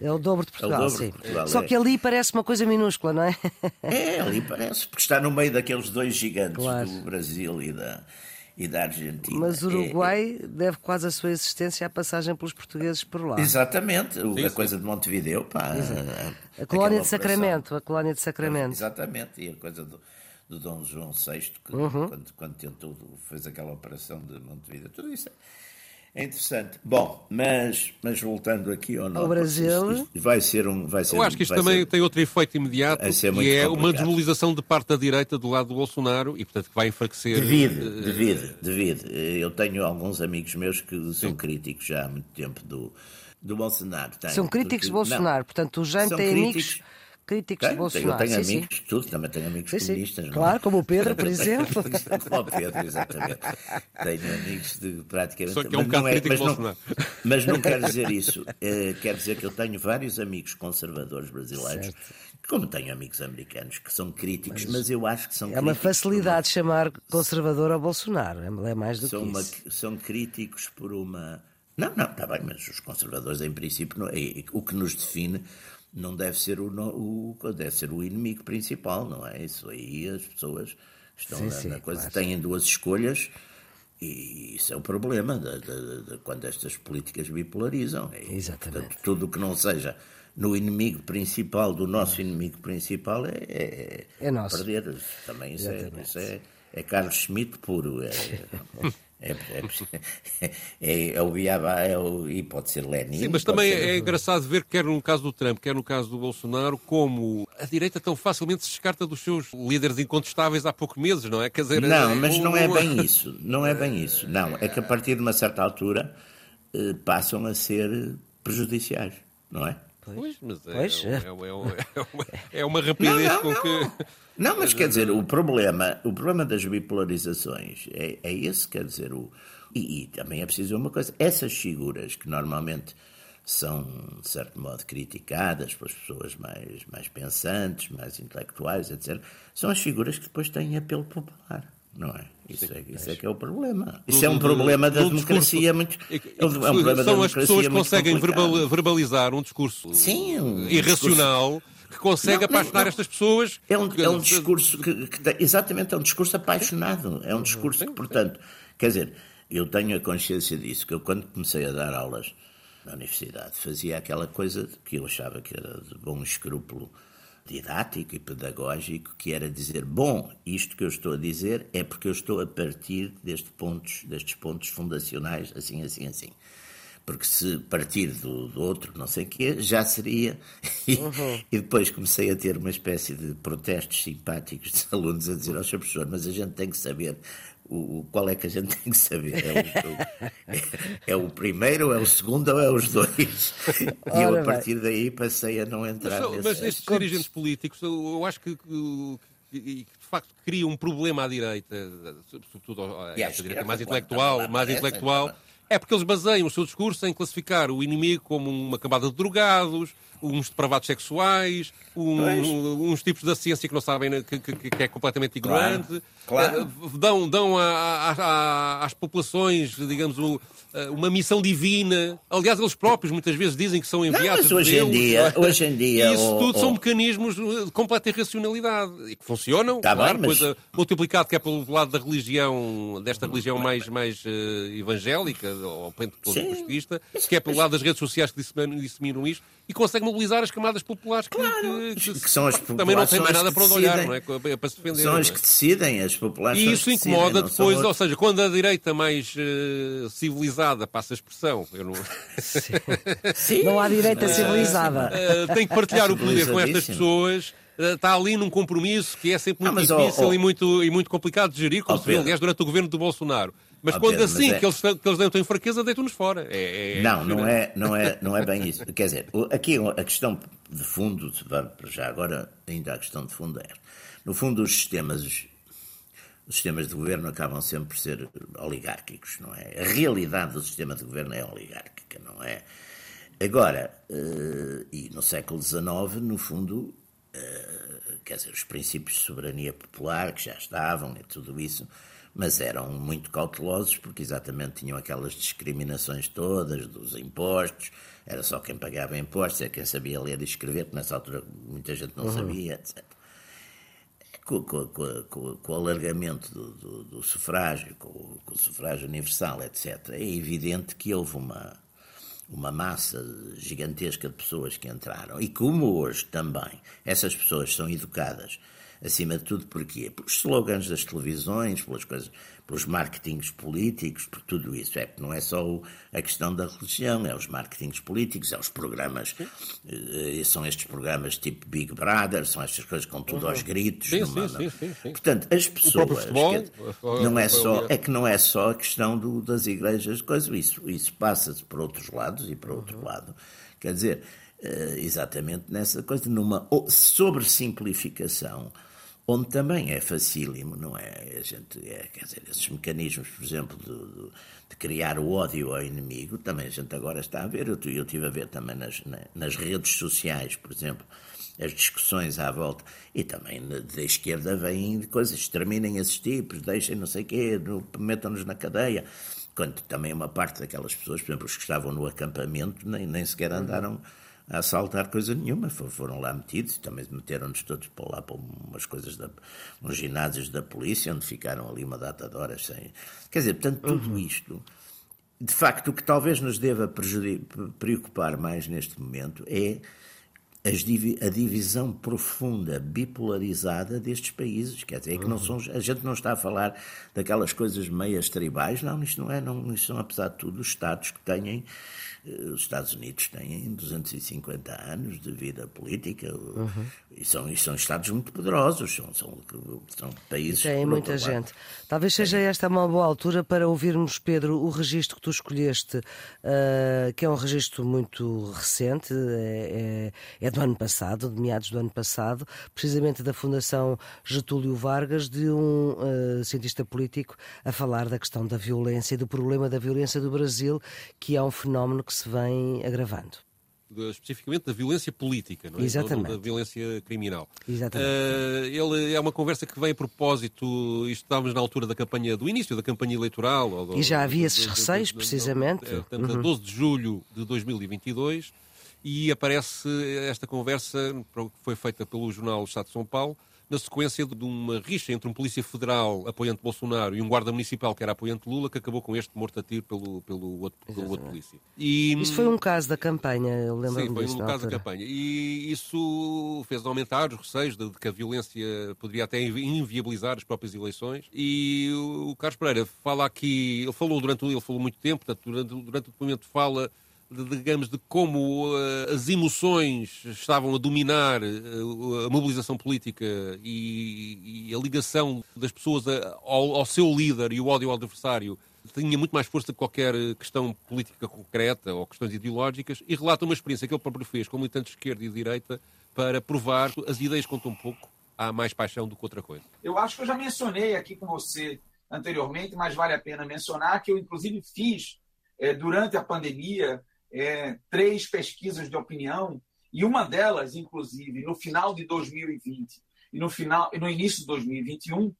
É. o dobro de Portugal, é sim. De Portugal, Só é. que ali parece uma coisa minúscula, não é? É, ali parece, porque está no meio daqueles dois gigantes claro. do Brasil e da, e da Argentina. Mas o é, Uruguai é, deve quase a sua existência à passagem pelos portugueses por lá. Exatamente, sim, a coisa de Montevideo, pá. A, a colónia de Sacramento, a colónia de Sacramento. Exatamente, e a coisa do do Dom João VI, que, uhum. quando, quando tentou, fez aquela operação de Montevideo. Tudo isso é interessante. Bom, mas, mas voltando aqui ao, ao Brasil. Isto, isto vai ser um. Vai ser, Eu acho que isto também ser, tem outro efeito imediato, que é complicado. uma desmobilização de parte da direita do lado do Bolsonaro e, portanto, que vai enfraquecer. Devido, uh, devido, devido. Eu tenho alguns amigos meus que são sim. críticos já há muito tempo do, do Bolsonaro. Tenho, são críticos porque, do Bolsonaro, não, portanto, o Jaime tem críticos, amigos críticos tenho, de Bolsonaro. Eu tenho sim, amigos, sim. tudo, também tenho amigos sim, comunistas. Não? Claro, como o Pedro, por exemplo. como o Pedro, exatamente. Tenho amigos de praticamente. Só que é um bocado é, crítico mas, não, mas não quer dizer isso. Uh, quer dizer que eu tenho vários amigos conservadores brasileiros. Certo. Como tenho amigos americanos que são críticos, mas, mas eu acho que são É uma facilidade uma... chamar conservador ao Bolsonaro, é mais do são que uma, isso. São críticos por uma. Não, não, está bem, mas os conservadores, em princípio, não, é, o que nos define não deve ser o, o, deve ser o inimigo principal, não é? Isso aí as pessoas estão sim, na, sim, na, coisa, claro. têm duas escolhas e isso é o problema de, de, de, quando estas políticas bipolarizam. E, Exatamente. Portanto, tudo o que não seja no inimigo principal, do nosso inimigo principal, é, é, é nosso. perder. Também isso, é, isso é, é Carlos Schmidt puro. É, É, é, é, o Biabá é o, e pode ser Lenin. Sim, mas também ser... é engraçado ver, quer no caso do Trump, quer no caso do Bolsonaro, como a direita tão facilmente se descarta dos seus líderes incontestáveis há poucos meses, não é? Quer dizer, não, é, mas não é bem isso. Não é bem isso. Não, é que a partir de uma certa altura eh, passam a ser prejudiciais, não é? Pois, mas é, pois. É, é, é, é, uma rapidez não, não, com que. Não, mas quer dizer, o problema, o problema das bipolarizações é, é esse, quer dizer, o, e, e também é preciso uma coisa, essas figuras que normalmente são, de certo modo, criticadas pelas pessoas mais, mais pensantes, mais intelectuais, etc., são as figuras que depois têm apelo popular não é? Isso, é, isso é que é o problema. Isso é um problema da democracia muito. É um problema são as pessoas que conseguem verbalizar um discurso Sim, irracional. Que consegue não, apaixonar não, não. estas pessoas. É um, é um discurso que, que, exatamente, é um discurso apaixonado. É um discurso que, portanto, quer dizer, eu tenho a consciência disso, que eu quando comecei a dar aulas na universidade fazia aquela coisa que eu achava que era de bom escrúpulo didático e pedagógico, que era dizer, bom, isto que eu estou a dizer é porque eu estou a partir destes pontos, destes pontos fundacionais, assim, assim, assim. Porque se partir do, do outro, não sei o quê, já seria. E, uhum. e, depois comecei a ter uma espécie de protestos simpáticos de alunos a dizer ao seu professor, mas a gente tem que saber o, qual é que a gente tem que saber? É o, é, é o primeiro, é o segundo ou é os dois? E eu, a partir daí, passei a não entrar mas, nesse... Mas estes dirigentes políticos, eu acho que, que, que, de facto criam um problema à direita, sobretudo à direita mais intelectual, mais intelectual, é porque eles baseiam o seu discurso em classificar o inimigo como uma camada de drogados, uns depravados sexuais, um, uns tipos da ciência que não sabem, né, que, que, que é completamente ignorante. Claro, claro. Eh, dão, dão a, a, a, às populações, digamos, eh, uma missão divina. Aliás, eles próprios muitas vezes dizem que são enviados não, hoje, Deus, em dia, hoje em dia. Isso tudo são mecanismos de completa irracionalidade e que funcionam. Tá claro, bem, mas... coisa multiplicado que é pelo lado da religião, desta religião mais, mais uh, evangélica, ou pentecostista, que é pelo lado das redes sociais que disseminam, disseminam isto, e consegue mobilizar as camadas populares que, claro, que, que, que são as também não têm mais nada para onde olhar, não é? Para se defender. São as é? que decidem, as populares. E isso incomoda decidem, depois, ou seja, quando a direita mais uh, civilizada passa a expressão. Eu não... Sim. Sim. não há direita civilizada. Uh, tem que partilhar o poder com estas pessoas está ali num compromisso que é sempre muito não, difícil oh, oh, e, muito, e muito complicado de gerir, como oh, se viu, aliás, durante o governo do Bolsonaro. Mas quando Pedro, assim mas é... que, eles, que eles têm fraqueza, deitam-nos fora. É, é, não, não é, não, é, não é bem isso. Quer dizer, aqui a questão de fundo, já agora ainda a questão de fundo é, no fundo os sistemas, os sistemas de governo acabam sempre por ser oligárquicos, não é? A realidade do sistema de governo é oligárquica, não é? Agora, uh, e no século XIX, no fundo, uh, quer dizer, os princípios de soberania popular que já estavam e tudo isso, mas eram muito cautelosos porque exatamente tinham aquelas discriminações todas dos impostos, era só quem pagava impostos, era quem sabia ler e escrever, que nessa altura muita gente não uhum. sabia, etc. Com, com, com, com o alargamento do, do, do sufrágio, com, o sufrágio universal, etc., é evidente que houve uma, uma massa gigantesca de pessoas que entraram. E como hoje também essas pessoas são educadas acima de tudo porquê? Pelos slogans das televisões, pelas coisas, pelos marketings políticos, por tudo isso. É não é só a questão da religião, é os marketings políticos, é os programas, eh, são estes programas tipo Big Brother, são estas coisas com tudo aos gritos. Sim, numa, sim, sim, sim, Portanto, as pessoas. Futebol, que, não é só, é que não é só a questão do, das igrejas, coisa, isso, isso passa-se por outros lados e por outro uhum. lado. Quer dizer, eh, exatamente nessa coisa, numa sobressimplificação onde também é facílimo, não é? A gente, é, quer dizer, esses mecanismos, por exemplo, de, de, criar o ódio ao inimigo, também a gente agora está a ver, eu, eu estive a ver também nas, nas redes sociais, por exemplo, as discussões à volta, e também da esquerda vêm coisas, exterminem esses tipos, deixem não sei o quê, metam-nos na cadeia, quando também uma parte daquelas pessoas, por exemplo, os que estavam no acampamento, nem, nem sequer andaram... Uhum a assaltar coisa nenhuma, foram lá metidos e também meteram-nos todos para lá para umas coisas, da, uns ginásios da polícia, onde ficaram ali uma data de horas sem. Quer dizer, portanto, tudo uhum. isto, de facto, o que talvez nos deva preocupar mais neste momento é a divisão profunda, bipolarizada destes países. Quer dizer, é que não são, a gente não está a falar daquelas coisas meias tribais, não, isto não é, não, isto são, apesar de tudo, os Estados que têm os Estados Unidos têm 250 anos de vida política uhum. e, são, e são Estados muito poderosos, são, são, são países. Tem muita gente. Talvez seja esta uma boa altura para ouvirmos, Pedro, o registro que tu escolheste, uh, que é um registro muito recente, é, é, é, do ano passado, de meados do ano passado, precisamente da Fundação Getúlio Vargas, de um uh, cientista político a falar da questão da violência e do problema da violência do Brasil, que é um fenómeno que que se vem agravando. Especificamente da violência política, não é? Exatamente. Não da violência criminal. Exatamente. Uh, ele é uma conversa que vem a propósito, isto estávamos na altura da campanha, do início da campanha eleitoral. Ou, e já havia esses receios, precisamente. É, portanto, uhum. a 12 de julho de 2022, e aparece esta conversa, que foi feita pelo jornal Estado de São Paulo, na sequência de uma rixa entre um polícia federal apoiante Bolsonaro e um guarda municipal que era apoiante Lula, que acabou com este morto a tiro pelo, pelo, outro, pelo outro polícia. E, isso foi um caso da campanha, eu lembro-me Sim, foi um caso da campanha. E isso fez aumentar os receios de, de, que a violência poderia até inviabilizar as próprias eleições. E o Carlos Pereira fala aqui, ele falou durante ele falou muito tempo, portanto, durante, durante o documento fala de, digamos, de como uh, as emoções estavam a dominar uh, a mobilização política e, e, a ligação das pessoas a, ao, ao, seu líder e o ódio ao adversário tinha muito mais força que qualquer questão política concreta ou questões ideológicas e relata uma experiência que ele próprio fez com militantes de esquerda e de direita para provar que as ideias contam um pouco, há mais paixão do que outra coisa. Eu acho que eu já mencionei aqui com você anteriormente, mas vale a pena mencionar que eu inclusive fiz durante a pandemia é, três pesquisas de opinião, e uma delas, inclusive, no final de 2020 e no, final, no início de 2021,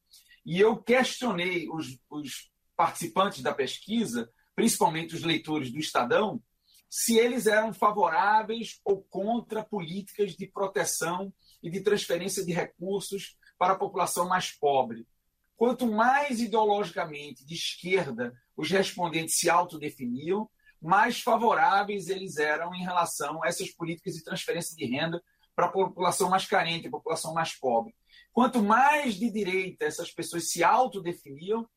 e eu questionei os, os participantes da pesquisa, principalmente os leitores do Estadão, se eles eram favoráveis ou contra políticas de proteção e de transferência de recursos para a população mais pobre. Quanto mais ideologicamente de esquerda os respondentes se autodefiniam, mais favoráveis eles eram em relação a essas políticas de transferência de renda para a população mais carente, a população mais pobre. Quanto mais de direita essas pessoas se autodefiniam,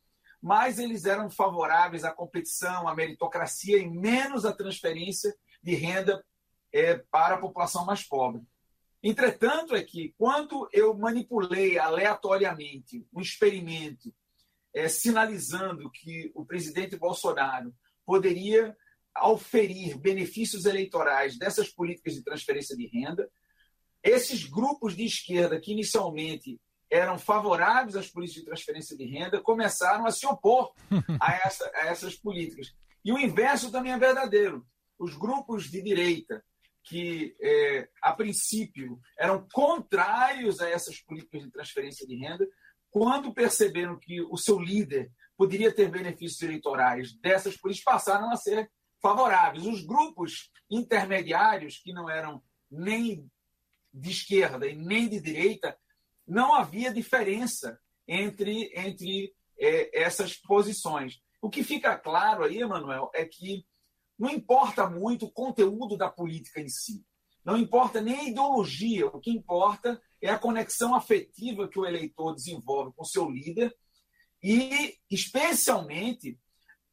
mais eles eram favoráveis à competição, à meritocracia e menos à transferência de renda é, para a população mais pobre. Entretanto, é que quando eu manipulei aleatoriamente um experimento é, sinalizando que o presidente Bolsonaro poderia auferir benefícios eleitorais dessas políticas de transferência de renda. Esses grupos de esquerda, que inicialmente eram favoráveis às políticas de transferência de renda, começaram a se opor a, essa, a essas políticas. E o inverso também é verdadeiro. Os grupos de direita, que é, a princípio eram contrários a essas políticas de transferência de renda, quando perceberam que o seu líder poderia ter benefícios eleitorais dessas políticas, passaram a ser favoráveis. Os grupos intermediários, que não eram nem de esquerda e nem de direita, não havia diferença entre, entre é, essas posições. O que fica claro aí, Emanuel, é que não importa muito o conteúdo da política em si. Não importa nem a ideologia. O que importa é a conexão afetiva que o eleitor desenvolve com seu líder e, especialmente,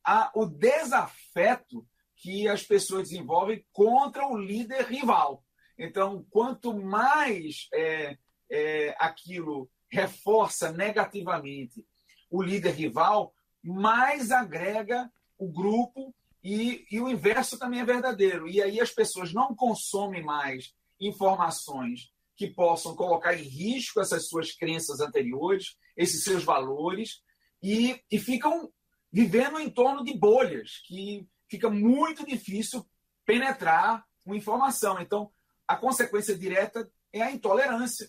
a, o desafeto que as pessoas desenvolvem contra o líder rival. Então, quanto mais é, é, aquilo reforça negativamente o líder rival, mais agrega o grupo e, e, o inverso também é verdadeiro. E aí as pessoas não consomem mais informações que possam colocar em risco essas suas crenças anteriores, esses seus valores, e, e ficam vivendo em torno de bolhas que fica muito difícil penetrar uma informação. Então, a consequência direta é a intolerância.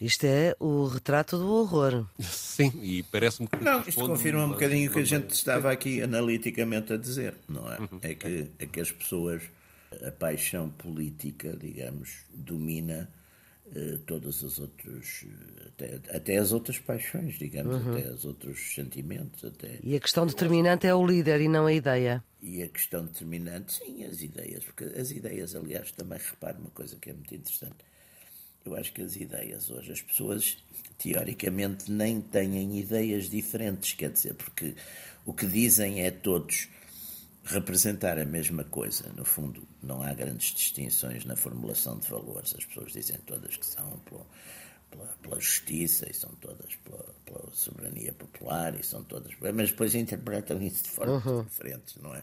Isto é o retrato do horror. Sim, e parece-me que. Não, isto confirma um bocadinho o que a gente estava aqui analiticamente a dizer, não é? Uhum. É, que, é que as pessoas, a paixão política, digamos, domina uh, todos os outros, até, até as outras paixões, digamos, uhum. até os outros sentimentos. Até... E a questão determinante é o líder e não a ideia. E a questão determinante, sim, as ideias, porque as ideias, aliás, também repare uma coisa que é muito interessante. Eu acho que as ideias hoje, as pessoas teoricamente nem têm ideias diferentes, quer dizer, porque o que dizem é todos representar a mesma coisa. No fundo, não há grandes distinções na formulação de valores. As pessoas dizem todas que são pela, pela, pela justiça e são todas pela, pela, soberania popular e são todas. Mas depois interpretam isso de formas uhum. diferentes, não é?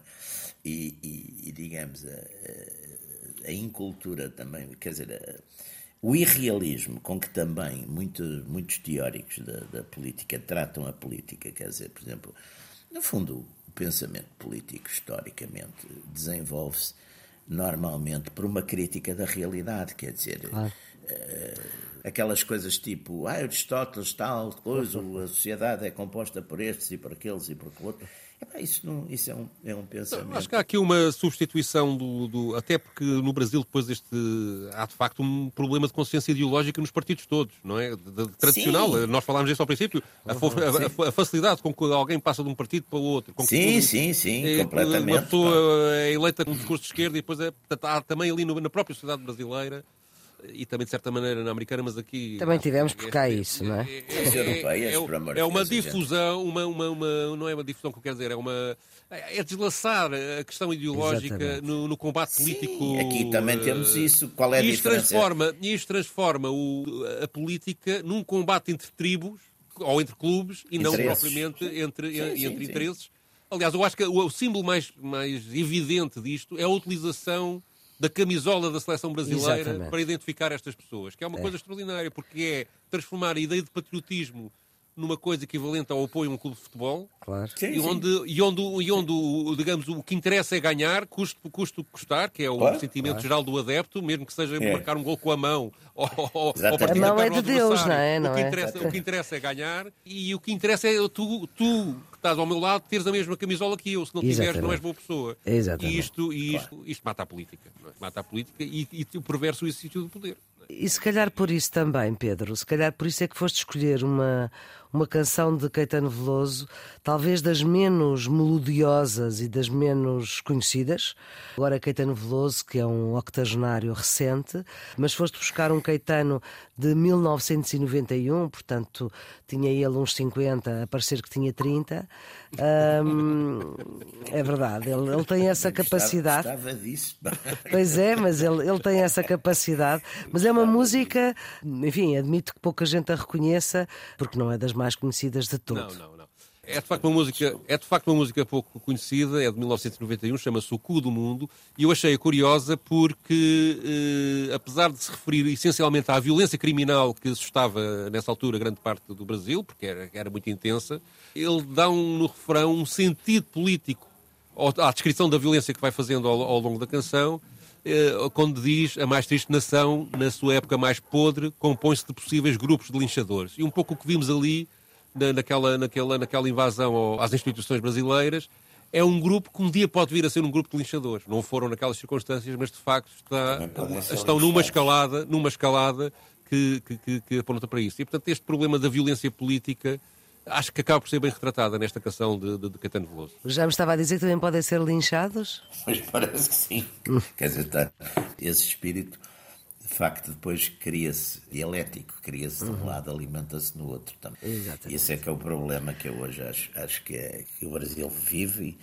E, e, e digamos, a, a, a, incultura também, quer dizer. A, o irrealismo com que também muito, muitos teóricos da, da política tratam a política, quer dizer, por exemplo, no fundo, pensamento político, historicamente, desenvolve-se normalmente por uma crítica da realidade, quer dizer, uh, aquelas coisas tipo, ah, Aristóteles, tal coisa, a sociedade é composta por estes e por aqueles e por outros. Isso, não, isso é, um, é um pensamento. Acho que há aqui uma substituição do, do, Até porque no Brasil, depois deste. Há de facto um problema de consciência ideológica nos partidos todos, não é? De, de, tradicional. Sim. Nós falámos disso ao princípio. A, a, a, facilidade com que alguém passa de um partido para o outro. sim, sim, sim, é, completamente. Uma pessoa é eleita com um discurso de esquerda e depois é, há também ali no, na própria sociedade brasileira e também de certa maneira na americana, mas aqui. Também tivemos por cá é, isso, não é? É, é, uma difusão, uma, uma, uma, não é uma difusão que eu quero dizer, é uma. É deslaçar a questão ideológica no, no, combate político. Sim, aqui também temos isso. Qual é a isto diferença? Transforma, isto transforma o, a política num combate entre tribos ou entre clubes e interesses. não propriamente entre, sim, entre sim, interesses. Aliás, eu acho que o, o símbolo mais, mais evidente disto é a utilização da camisola da seleção brasileira Exatamente. para identificar estas pessoas, que é uma é. coisa extraordinária, porque é transformar a ideia de patriotismo numa coisa equivalente ao apoio a um clube de futebol. Claro. Sim, e, onde, e, onde, e onde, digamos, o que interessa é ganhar, custo custo custar, que é o claro, sentimento claro. geral do adepto, mesmo que seja é. marcar um gol com a mão ou, ou, a mão é de Deus, não é? Não o, que é? interessa, o que interessa é ganhar e o que interessa é tu, tu que estás ao meu lado teres a mesma camisola que eu. Se não tiveres, não és boa pessoa. Exatamente. E isto, e isto, isto mata a política. É? Mata a política e, e o perverso exercício do poder. E se calhar por isso também, Pedro, se calhar por isso é que foste escolher uma, uma canção de Caetano Veloso, talvez das menos melodiosas e das menos conhecidas. Agora Caetano Veloso, que é um octogenário recente, mas foste buscar um Caetano de 1991, portanto tinha ele uns 50, a parecer que tinha 30. é verdade, ele, ele, tem essa capacidade. Gostava disso. Pois é, mas ele, ele tem essa capacidade. Mas é uma música, enfim, admito que pouca gente a reconheça, porque não é das mais conhecidas de todo. Não, não, não. É de, facto uma música, é de facto uma música pouco conhecida, é de 1991, chama-se O Cu do Mundo, e eu achei-a curiosa porque, eh, apesar de se referir essencialmente à violência criminal que assustava nessa altura grande parte do Brasil, porque era, era muito intensa, ele dá um, no refrão um sentido político à descrição da violência que vai fazendo ao, ao longo da canção, quando diz a mais triste nação, na sua época mais podre, compõe-se de possíveis grupos de linchadores. E um pouco o que vimos ali, na, naquela, naquela, naquela invasão às instituições brasileiras, é um grupo que um dia pode vir a ser um grupo de linchadores. Não foram naquelas circunstâncias, mas de facto está, estão numa escalada, numa escalada que, que, que aponta para isso. E portanto este problema da violência política acho que acaba por ser bem retratada nesta canção de, de, de Caetano Veloso. Já me estava a dizer que também podem ser linchados? Pois parece que sim. Quer dizer, tá, esse espírito, de facto, depois cria-se dialético, cria-se de um uhum. lado, alimenta-se no outro também. Exatamente. E esse é que é o problema que eu hoje acho, acho que, é, que o Brasil vive,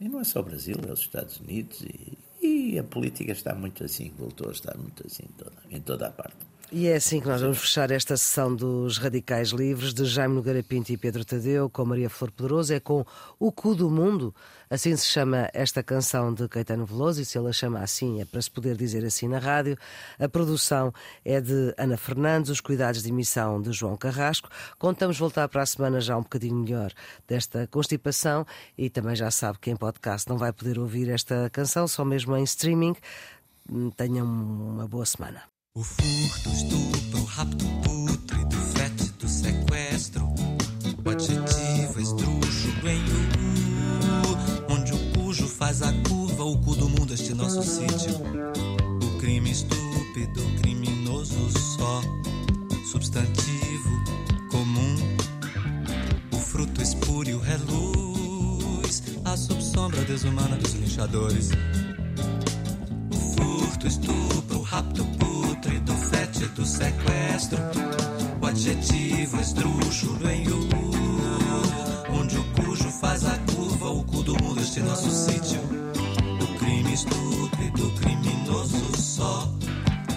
e, e não é só o Brasil, é os Estados Unidos, e, e a política está muito assim, voltou a estar muito assim em toda, em toda a parte. E é assim que nós vamos fechar esta sessão dos Radicais Livres de Jaime Nogueira Pinto e Pedro Tadeu com Maria Flor Poderoso. É com O Cu do Mundo, assim se chama esta canção de Caetano Veloso, e se ela chama assim é para se poder dizer assim na rádio. A produção é de Ana Fernandes, os cuidados de emissão de João Carrasco. Contamos voltar para a semana já um bocadinho melhor desta constipação e também já sabe que em podcast não vai poder ouvir esta canção, só mesmo em streaming. Tenham uma boa semana. O furto, estupro, rapto, putrido, fétido, sequestro. O adjetivo, estruxo, Onde o cujo faz a curva, o cu do mundo, este nosso sítio. O crime estúpido criminoso só, substantivo comum. O fruto espúrio reluz, a subsombra desumana dos linchadores. O furto, estupro, o rapto pútrido, fétido, sequestro. O adjetivo esdrúxulo em U, onde o cujo faz a curva, o cu do mundo, este nosso sítio. O crime estúpido, criminoso só,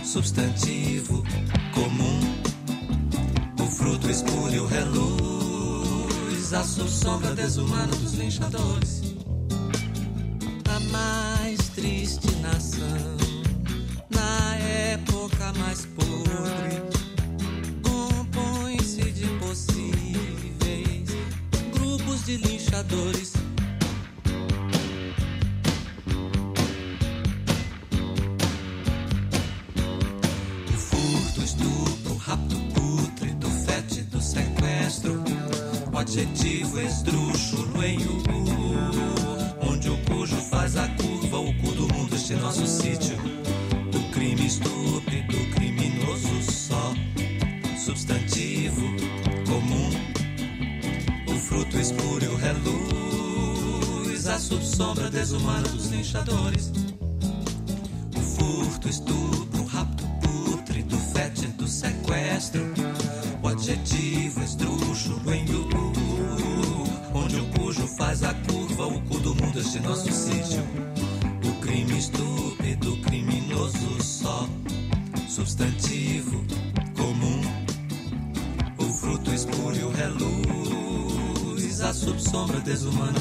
substantivo comum. O fruto espúrio reluz, a subsombra desumana dos linchadores. A mais triste nação, mais podre, desumana dos linchadores. O furto, estupro, o rapto pútrido, fétido, sequestro. O adjetivo esdrúxulo em onde o cujo faz a curva, o cu do mundo, este nosso sítio. O crime estúpido, criminoso só, substantivo comum. O fruto espúrio reluz, a subsombra desumana